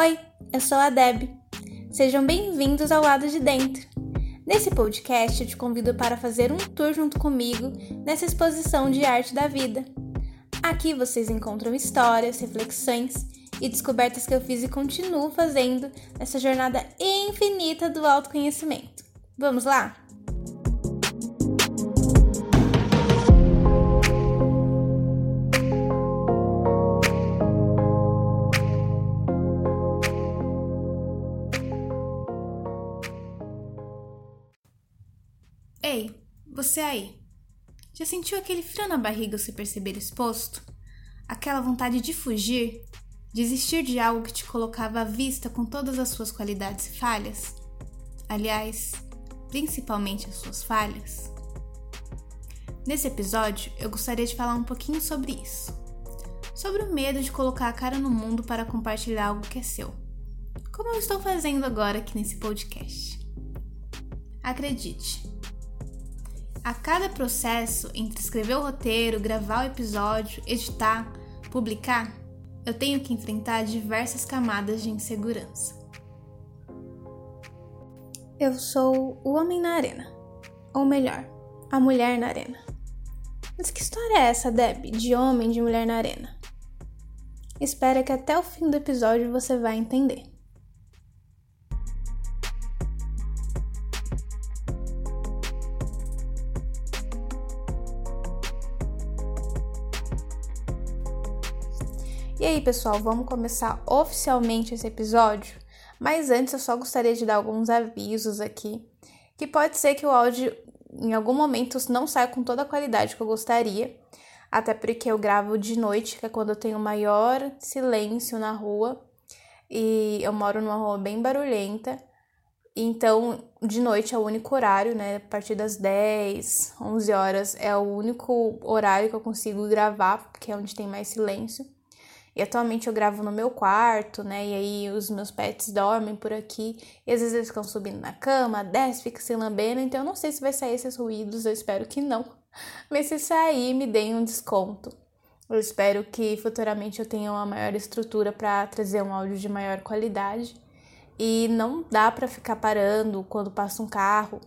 Oi, eu sou a Deb. Sejam bem-vindos ao lado de dentro. Nesse podcast, eu te convido para fazer um tour junto comigo nessa exposição de arte da vida. Aqui vocês encontram histórias, reflexões e descobertas que eu fiz e continuo fazendo nessa jornada infinita do autoconhecimento. Vamos lá? Você aí. Já sentiu aquele frio na barriga ao se perceber exposto? Aquela vontade de fugir? Desistir de algo que te colocava à vista com todas as suas qualidades e falhas? Aliás, principalmente as suas falhas? Nesse episódio, eu gostaria de falar um pouquinho sobre isso. Sobre o medo de colocar a cara no mundo para compartilhar algo que é seu. Como eu estou fazendo agora aqui nesse podcast. Acredite, a cada processo entre escrever o roteiro, gravar o episódio, editar, publicar, eu tenho que enfrentar diversas camadas de insegurança. Eu sou o homem na arena, ou melhor, a mulher na arena. Mas que história é essa, Deb, de homem de mulher na arena? Espera que até o fim do episódio você vai entender. Aí, pessoal, vamos começar oficialmente esse episódio? Mas antes eu só gostaria de dar alguns avisos aqui, que pode ser que o áudio em algum momento não saia com toda a qualidade que eu gostaria, até porque eu gravo de noite, que é quando eu tenho maior silêncio na rua, e eu moro numa rua bem barulhenta. Então, de noite é o único horário, né? A partir das 10, 11 horas é o único horário que eu consigo gravar, porque é onde tem mais silêncio. Atualmente eu gravo no meu quarto, né? E aí os meus pets dormem por aqui. E às vezes eles ficam subindo na cama, desce, fica se lambendo. Então eu não sei se vai sair esses ruídos, eu espero que não. Mas se sair, me deem um desconto. Eu espero que futuramente eu tenha uma maior estrutura para trazer um áudio de maior qualidade. E não dá para ficar parando quando passa um carro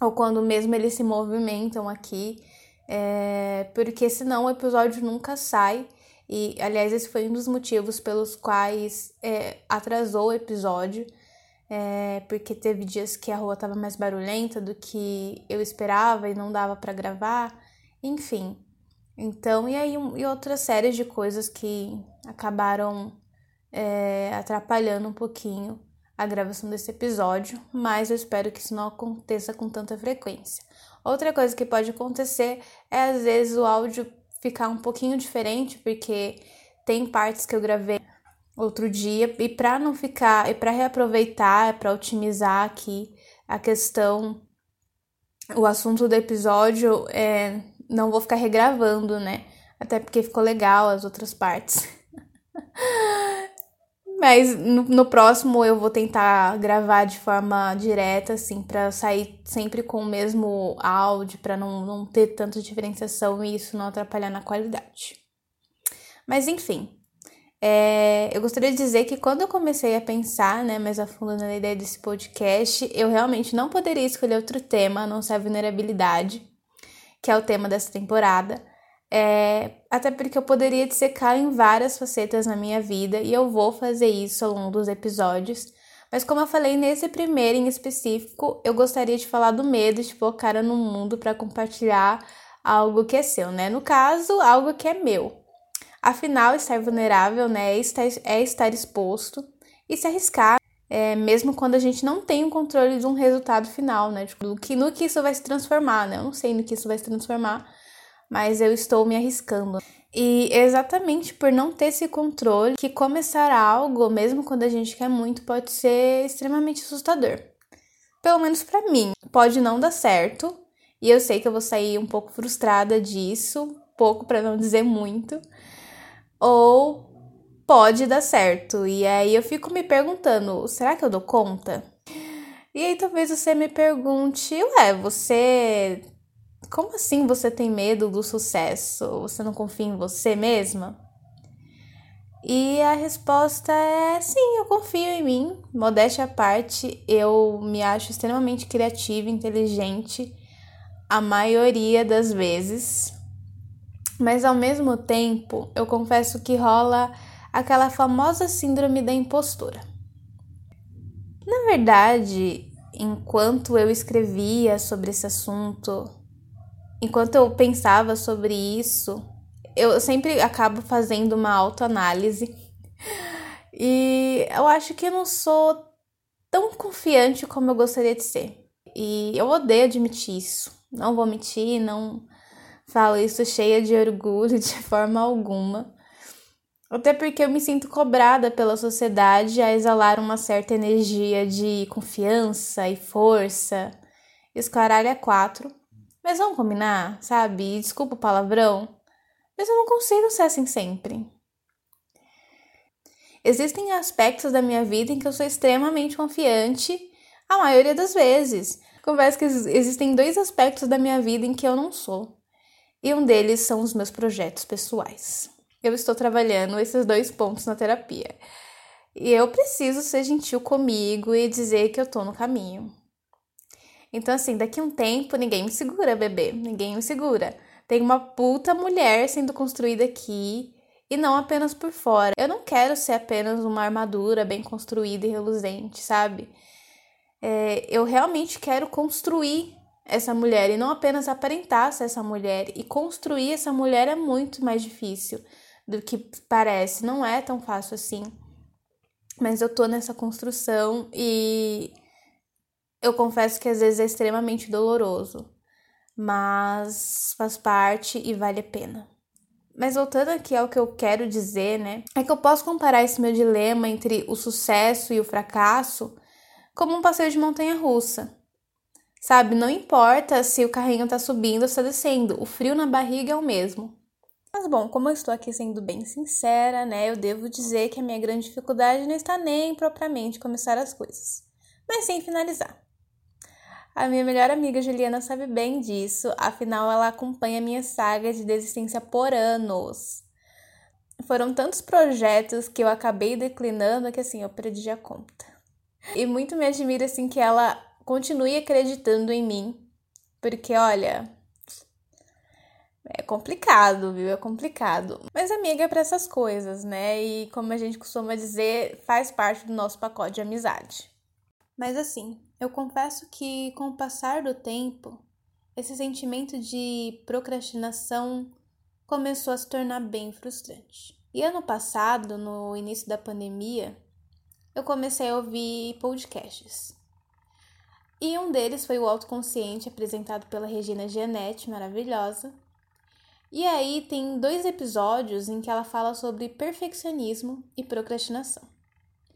ou quando mesmo eles se movimentam aqui, é, porque senão o episódio nunca sai e, aliás, esse foi um dos motivos pelos quais é, atrasou o episódio, é, porque teve dias que a rua estava mais barulhenta do que eu esperava e não dava para gravar, enfim. Então, e aí, um, e outras séries de coisas que acabaram é, atrapalhando um pouquinho a gravação desse episódio, mas eu espero que isso não aconteça com tanta frequência. Outra coisa que pode acontecer é às vezes o áudio ficar um pouquinho diferente, porque tem partes que eu gravei outro dia e para não ficar e para reaproveitar, para otimizar aqui a questão o assunto do episódio, é, não vou ficar regravando, né? Até porque ficou legal as outras partes. Mas no, no, próximo eu vou tentar gravar de forma direta, assim, para sair sempre com o mesmo áudio, para não, não ter tanta diferenciação e isso não atrapalhar na qualidade. Mas enfim, é, eu gostaria de dizer que quando eu comecei a pensar né, mais a fundo na ideia desse podcast, eu realmente não poderia escolher outro tema a não ser a vulnerabilidade, que é o tema dessa temporada. É, até porque eu poderia dissecar em várias facetas na minha vida e eu vou fazer isso ao longo dos episódios. Mas como eu falei nesse primeiro em específico, eu gostaria de falar do medo de pôr cara no mundo para compartilhar algo que é seu, né? No caso, algo que é meu. Afinal, estar vulnerável, né, é estar, é estar exposto e se arriscar, é, mesmo quando a gente não tem o controle de um resultado final, né? Tipo, do que, no que isso vai se transformar, né? Eu não sei no que isso vai se transformar, mas eu estou me arriscando. E exatamente por não ter esse controle que começar algo, mesmo quando a gente quer muito, pode ser extremamente assustador. Pelo menos para mim. Pode não dar certo, e eu sei que eu vou sair um pouco frustrada disso, pouco para não dizer muito. Ou pode dar certo. E aí eu fico me perguntando, será que eu dou conta? E aí talvez você me pergunte, ué, você como assim você tem medo do sucesso? Você não confia em você mesma? E a resposta é sim, eu confio em mim. Modéstia à parte, eu me acho extremamente criativa, inteligente a maioria das vezes. Mas ao mesmo tempo, eu confesso que rola aquela famosa síndrome da impostura. Na verdade, enquanto eu escrevia sobre esse assunto, enquanto eu pensava sobre isso, eu sempre acabo fazendo uma autoanálise. E eu acho que não sou tão confiante como eu gostaria de ser. E eu odeio admitir isso. Não vou mentir, não falo isso cheia de orgulho de forma alguma. Até porque eu me sinto cobrada pela sociedade a exalar uma certa energia de confiança e força. Esse caralho é quatro. Mas vamos combinar, sabe? Desculpa o palavrão. Mas eu não consigo ser assim sempre. Existem aspectos da minha vida em que eu sou extremamente confiante a maioria das vezes. Converso que existem dois aspectos da minha vida em que eu não sou. E um deles são os meus projetos pessoais. Eu estou trabalhando esses dois pontos na terapia. E eu preciso ser gentil comigo e dizer que eu tô no caminho. Então, assim, daqui um tempo ninguém me segura, bebê. Ninguém me segura. Tem uma puta mulher sendo construída aqui e não apenas por fora. Eu não quero ser apenas uma armadura bem construída e reluzente, sabe? É, eu realmente quero construir essa mulher e não apenas aparentar ser essa mulher. E construir essa mulher é muito mais difícil do que parece, não é tão fácil assim. Mas eu tô nessa construção e eu confesso que às vezes é extremamente doloroso mas faz parte e vale a pena. Mas voltando aqui ao que eu quero dizer, né? É que eu posso comparar esse meu dilema entre o sucesso e o fracasso como um passeio de montanha russa. Sabe, não importa se o carrinho tá subindo ou está descendo, o frio na barriga é o mesmo. Mas bom, como eu estou aqui sendo bem sincera, né, eu devo dizer que a minha grande dificuldade não está nem propriamente começar as coisas, mas sim finalizar. A minha melhor amiga Juliana sabe bem disso, afinal ela acompanha minha saga de desistência por anos. Foram tantos projetos que eu acabei declinando que assim, eu perdi a conta. E muito me admira assim que ela continue acreditando em mim, porque olha, é complicado, viu? É complicado. Mas amiga é para essas coisas, né? E como a gente costuma dizer, faz parte do nosso pacote de amizade. Mas assim, eu confesso que com o passar do tempo, esse sentimento de procrastinação começou a se tornar bem frustrante. E ano passado, no início da pandemia, eu comecei a ouvir podcasts. E um deles foi o Autoconsciente, apresentado pela Regina Gianetti, maravilhosa. E aí tem dois episódios em que ela fala sobre perfeccionismo e procrastinação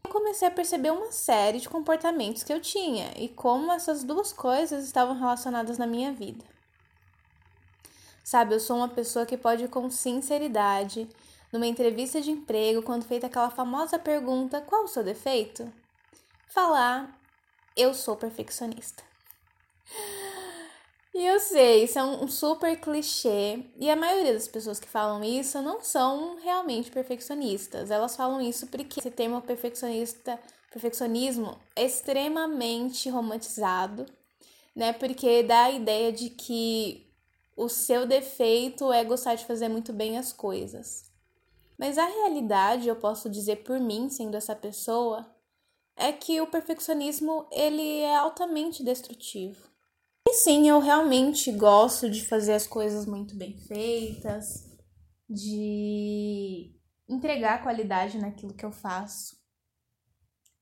eu comecei a perceber uma série de comportamentos que eu tinha e como essas duas coisas estavam relacionadas na minha vida. Sabe, eu sou uma pessoa que pode, com sinceridade, numa entrevista de emprego, quando feita aquela famosa pergunta: qual o seu defeito? Falar: eu sou perfeccionista. E eu sei, isso é um super clichê, e a maioria das pessoas que falam isso não são realmente perfeccionistas. Elas falam isso porque esse termo perfeccionista, perfeccionismo é extremamente romantizado, né? Porque dá a ideia de que o seu defeito é gostar de fazer muito bem as coisas. Mas a realidade, eu posso dizer por mim, sendo essa pessoa, é que o perfeccionismo ele é altamente destrutivo. E sim, eu realmente gosto de fazer as coisas muito bem feitas, de entregar qualidade naquilo que eu faço.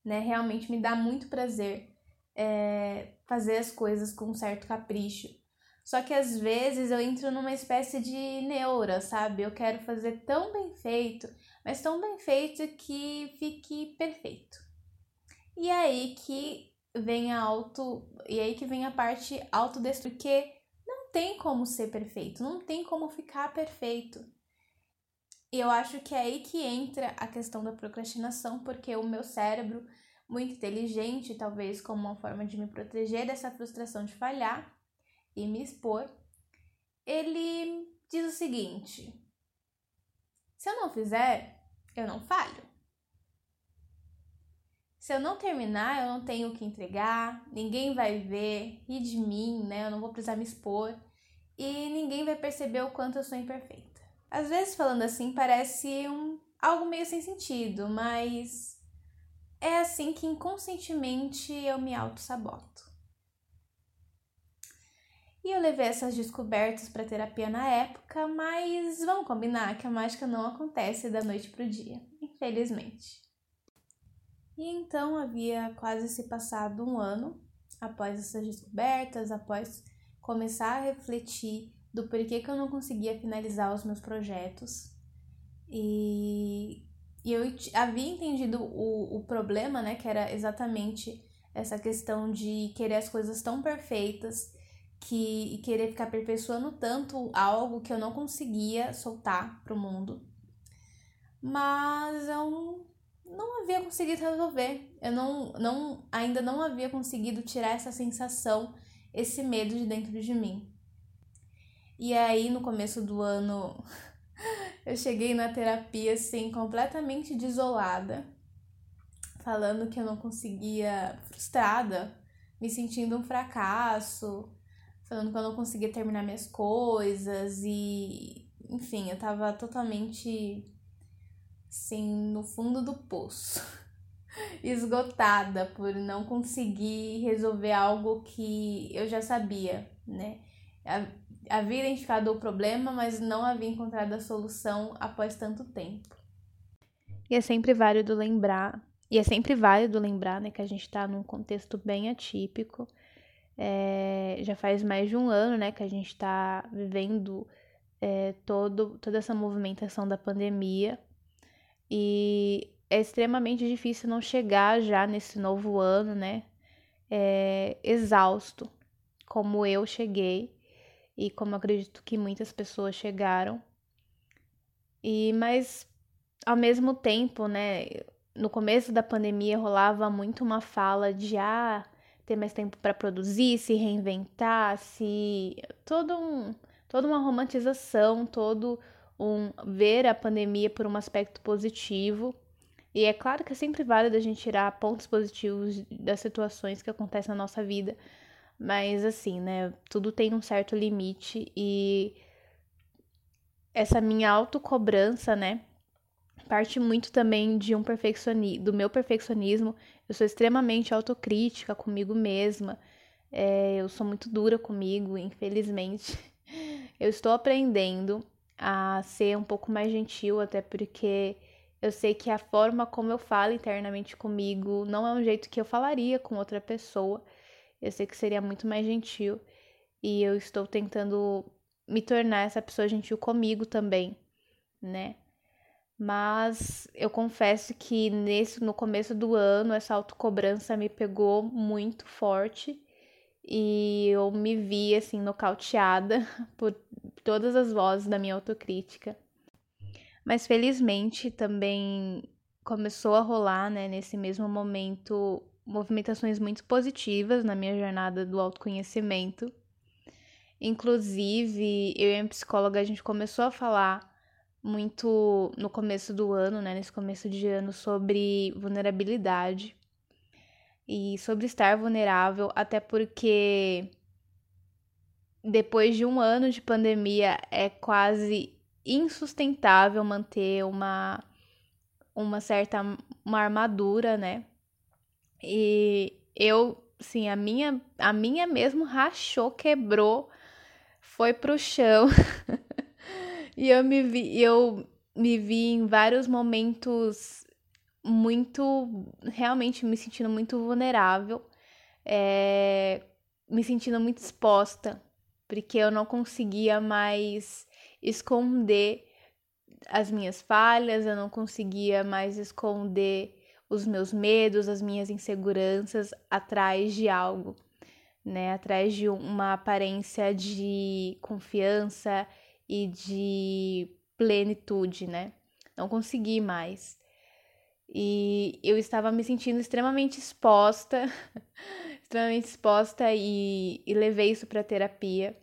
Né? Realmente me dá muito prazer é, fazer as coisas com um certo capricho. Só que às vezes eu entro numa espécie de neura, sabe? Eu quero fazer tão bem feito, mas tão bem feito que fique perfeito. E é aí que vem a auto. E aí que vem a parte autodestrutiva, porque não tem como ser perfeito, não tem como ficar perfeito. E eu acho que é aí que entra a questão da procrastinação, porque o meu cérebro, muito inteligente, talvez como uma forma de me proteger dessa frustração de falhar e me expor, ele diz o seguinte: se eu não fizer, eu não falho. Se eu não terminar, eu não tenho o que entregar, ninguém vai ver, rir de mim, né? Eu não vou precisar me expor e ninguém vai perceber o quanto eu sou imperfeita. Às vezes, falando assim, parece um, algo meio sem sentido, mas é assim que inconscientemente eu me auto-saboto. E eu levei essas descobertas para terapia na época, mas vamos combinar que a mágica não acontece da noite pro dia, infelizmente. E então havia quase se passado um ano após essas descobertas, após começar a refletir do porquê que eu não conseguia finalizar os meus projetos. E, eu havia entendido o, o problema, né? Que era exatamente essa questão de querer as coisas tão perfeitas que e querer ficar perpetuando tanto algo que eu não conseguia soltar pro mundo. Mas eu não havia conseguido resolver. Eu não, não ainda não havia conseguido tirar essa sensação, esse medo de dentro de mim. E aí no começo do ano eu cheguei na terapia assim completamente desolada, falando que eu não conseguia, frustrada, me sentindo um fracasso, falando que eu não conseguia terminar minhas coisas e enfim, eu tava totalmente assim, no fundo do poço, esgotada por não conseguir resolver algo que eu já sabia, né? Havia identificado o problema, mas não havia encontrado a solução após tanto tempo. E é sempre válido lembrar, e é sempre válido lembrar, né, que a gente está num contexto bem atípico. É, já faz mais de um ano, né, que a gente está vivendo é, todo, toda essa movimentação da pandemia. E é extremamente difícil não chegar já nesse novo ano, né? É, exausto, como eu cheguei e como acredito que muitas pessoas chegaram. E mas ao mesmo tempo, né, no começo da pandemia rolava muito uma fala de ah, ter mais tempo para produzir, se reinventar, se todo um toda uma romantização, todo um ver a pandemia por um aspecto positivo. E é claro que é sempre válido a gente tirar pontos positivos das situações que acontecem na nossa vida, mas assim, né, tudo tem um certo limite e essa minha autocobrança, né, parte muito também de um perfeccionismo, do meu perfeccionismo. Eu sou extremamente autocrítica comigo mesma. É, eu sou muito dura comigo, infelizmente. Eu estou aprendendo a ser um pouco mais gentil, até porque eu sei que a forma como eu falo internamente comigo não é um jeito que eu falaria com outra pessoa. Eu sei que seria muito mais gentil e eu estou tentando me tornar essa pessoa gentil comigo também, né? Mas eu confesso que nesse no começo do ano essa autocobrança me pegou muito forte e eu me vi assim nocauteada por todas as vozes da minha autocrítica. Mas felizmente também começou a rolar, né, nesse mesmo momento, movimentações muito positivas na minha jornada do autoconhecimento. Inclusive, eu e a psicóloga a gente começou a falar muito no começo do ano, né, nesse começo de ano sobre vulnerabilidade e sobre estar vulnerável, até porque depois de um ano de pandemia é quase insustentável manter uma uma certa uma armadura, né? E eu, sim, a minha a minha mesmo rachou, quebrou, foi pro chão. e eu me vi, eu me vi em vários momentos muito, realmente me sentindo muito vulnerável, é, me sentindo muito exposta, porque eu não conseguia mais esconder as minhas falhas, eu não conseguia mais esconder os meus medos, as minhas inseguranças atrás de algo, né? Atrás de uma aparência de confiança e de plenitude, né? Não consegui mais. E eu estava me sentindo extremamente exposta, extremamente exposta e, e levei isso para terapia.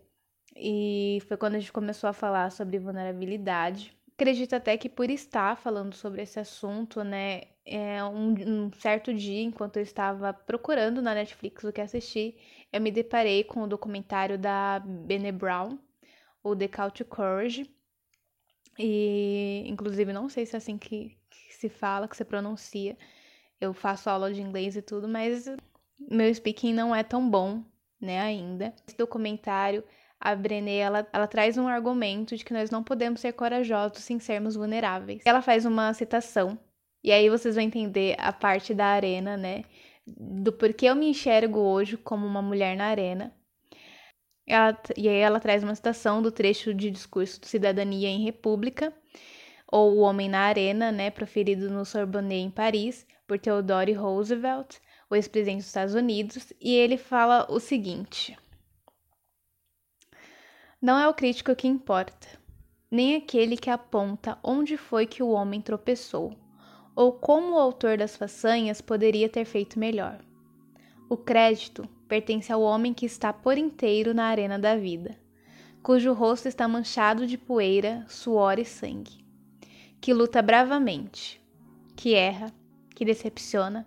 E foi quando a gente começou a falar sobre vulnerabilidade. acredito até que por estar falando sobre esse assunto, né, é um, um, certo dia, enquanto eu estava procurando na Netflix o que assistir, eu me deparei com o documentário da Bene Brown, o The Call to Courage. E, inclusive, não sei se é assim que, que se fala, que se pronuncia. Eu faço aula de inglês e tudo, mas meu speaking não é tão bom, né, ainda. Esse documentário a Brené, ela, ela traz um argumento de que nós não podemos ser corajosos sem sermos vulneráveis. Ela faz uma citação, e aí vocês vão entender a parte da arena, né? Do porquê eu me enxergo hoje como uma mulher na arena. Ela, e aí ela traz uma citação do trecho de discurso de Cidadania em República, ou O Homem na Arena, né, proferido no Sorbonne em Paris, por Theodore Roosevelt, o ex-presidente dos Estados Unidos, e ele fala o seguinte: não é o crítico que importa, nem aquele que aponta onde foi que o homem tropeçou, ou como o autor das façanhas poderia ter feito melhor. O crédito pertence ao homem que está por inteiro na arena da vida, cujo rosto está manchado de poeira, suor e sangue, que luta bravamente, que erra, que decepciona,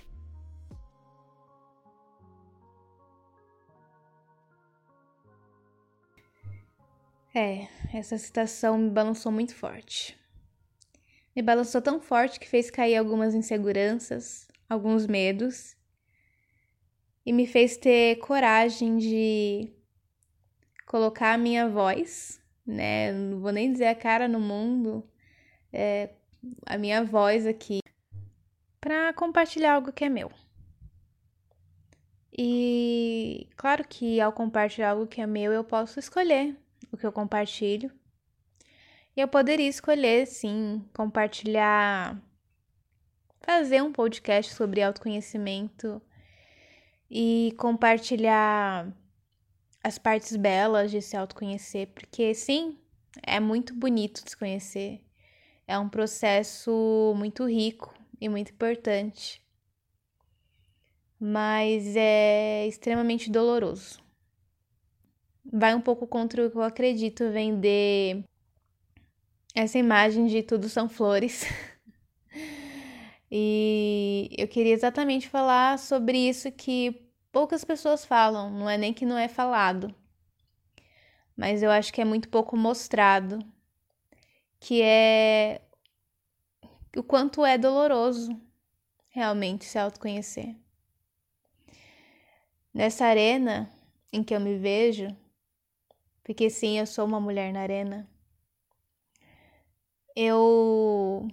É, essa citação me balançou muito forte. Me balançou tão forte que fez cair algumas inseguranças, alguns medos, e me fez ter coragem de colocar a minha voz, né? Não vou nem dizer a cara no mundo, é, a minha voz aqui, para compartilhar algo que é meu. E claro que ao compartilhar algo que é meu, eu posso escolher o que eu compartilho. E eu poderia escolher, sim, compartilhar, fazer um podcast sobre autoconhecimento e compartilhar as partes belas de se autoconhecer, porque sim, é muito bonito se conhecer. É um processo muito rico e muito importante. Mas é extremamente doloroso. Vai um pouco contra o que eu acredito vender essa imagem de tudo são flores. e eu queria exatamente falar sobre isso que poucas pessoas falam, não é nem que não é falado, mas eu acho que é muito pouco mostrado, que é o quanto é doloroso realmente se autoconhecer. Nessa arena em que eu me vejo, porque sim, eu sou uma mulher na arena, eu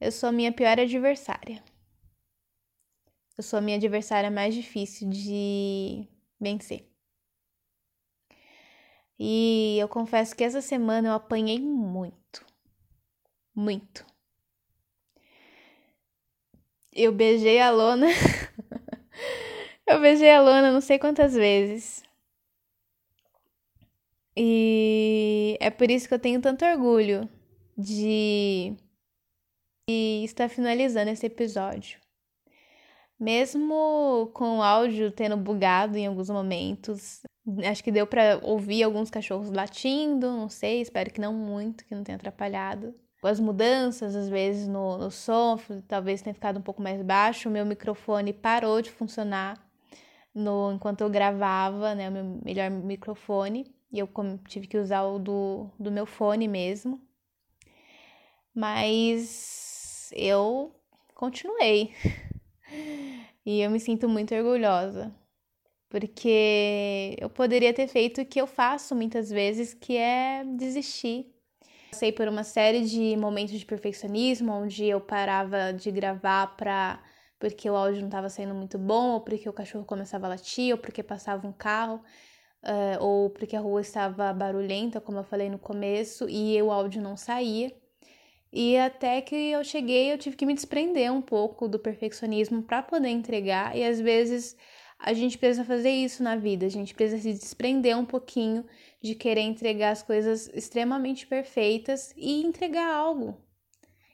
eu sou minha pior adversária. Eu sou a minha adversária mais difícil de vencer. E eu confesso que essa semana eu apanhei muito. Muito. Eu beijei a lona. eu beijei a lona não sei quantas vezes. E é por isso que eu tenho tanto orgulho de, de estar finalizando esse episódio. Mesmo com o áudio tendo bugado em alguns momentos, acho que deu para ouvir alguns cachorros latindo, não sei, espero que não muito, que não tenha atrapalhado. As mudanças, às vezes, no, no som, talvez tenha ficado um pouco mais baixo. O meu microfone parou de funcionar no, enquanto eu gravava, né? O meu melhor microfone. E eu tive que usar o do, do meu fone mesmo. Mas eu continuei. e eu me sinto muito orgulhosa. Porque eu poderia ter feito o que eu faço muitas vezes, que é desistir. Passei por uma série de momentos de perfeccionismo, onde eu parava de gravar para porque o áudio não estava saindo muito bom, ou porque o cachorro começava a latir, ou porque passava um carro uh, ou porque a rua estava barulhenta, como eu falei no começo, e o áudio não saía. E até que eu cheguei, eu tive que me desprender um pouco do perfeccionismo para poder entregar, e às vezes a gente precisa fazer isso na vida, a gente precisa se desprender um pouquinho de querer entregar as coisas extremamente perfeitas e entregar algo.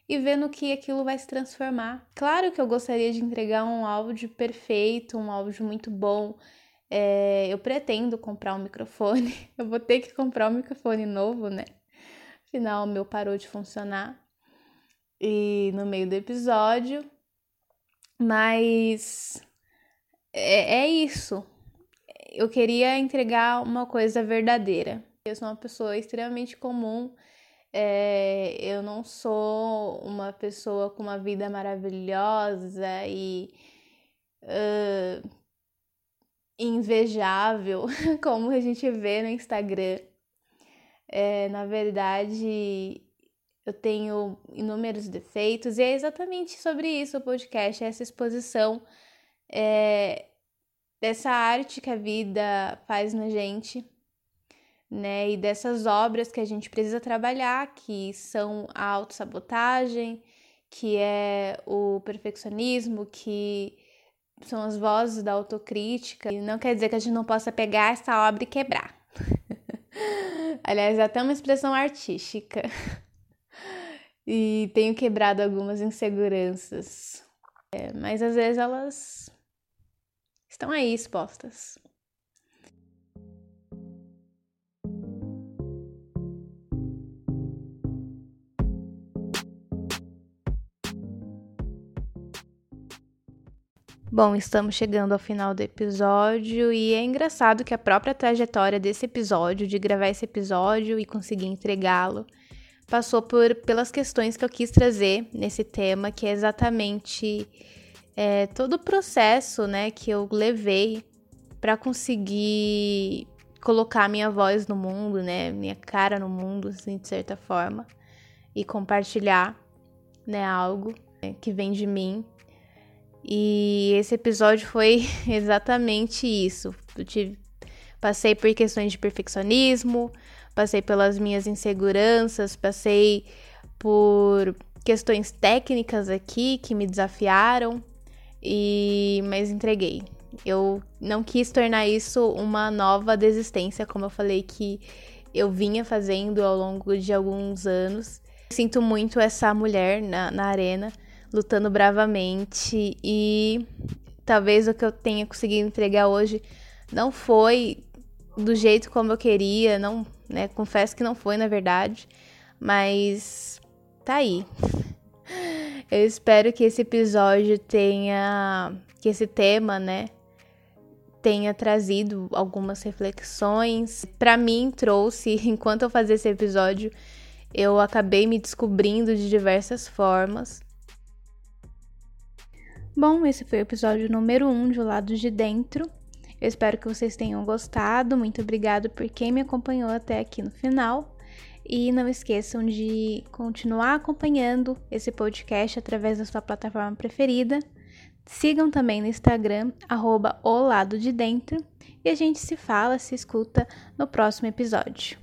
E ver no que aquilo vai se transformar. Claro que eu gostaria de entregar um áudio perfeito, um áudio muito bom. É, eu pretendo comprar um microfone. Eu vou ter que comprar um microfone novo, né? Afinal, o meu parou de funcionar. E no meio do episódio. Mas é, é isso. Eu queria entregar uma coisa verdadeira. Eu sou uma pessoa extremamente comum. É, eu não sou uma pessoa com uma vida maravilhosa e uh, invejável, como a gente vê no Instagram. É, na verdade, eu tenho inúmeros defeitos, e é exatamente sobre isso o podcast, essa exposição é, dessa arte que a vida faz na gente, né? E dessas obras que a gente precisa trabalhar, que são a autossabotagem, que é o perfeccionismo, que são as vozes da autocrítica. E não quer dizer que a gente não possa pegar essa obra e quebrar. Aliás, é até uma expressão artística. e tenho quebrado algumas inseguranças. É, mas às vezes elas estão aí expostas. Bom, estamos chegando ao final do episódio e é engraçado que a própria trajetória desse episódio, de gravar esse episódio e conseguir entregá-lo, passou por pelas questões que eu quis trazer nesse tema, que é exatamente é, todo o processo, né, que eu levei para conseguir colocar minha voz no mundo, né, minha cara no mundo, assim, de certa forma, e compartilhar, né, algo né, que vem de mim. E esse episódio foi exatamente isso. Eu tive, passei por questões de perfeccionismo, passei pelas minhas inseguranças, passei por questões técnicas aqui que me desafiaram, e mas entreguei. Eu não quis tornar isso uma nova desistência, como eu falei que eu vinha fazendo ao longo de alguns anos. Sinto muito essa mulher na, na arena lutando bravamente e talvez o que eu tenha conseguido entregar hoje não foi do jeito como eu queria, não, né? Confesso que não foi, na verdade, mas tá aí. Eu espero que esse episódio tenha, que esse tema, né, tenha trazido algumas reflexões. Para mim trouxe, enquanto eu fazia esse episódio, eu acabei me descobrindo de diversas formas. Bom, esse foi o episódio número 1 um de Lado de Dentro. Eu espero que vocês tenham gostado. Muito obrigado por quem me acompanhou até aqui no final. E não esqueçam de continuar acompanhando esse podcast através da sua plataforma preferida. Sigam também no Instagram, arroba o lado de dentro. E a gente se fala, se escuta no próximo episódio.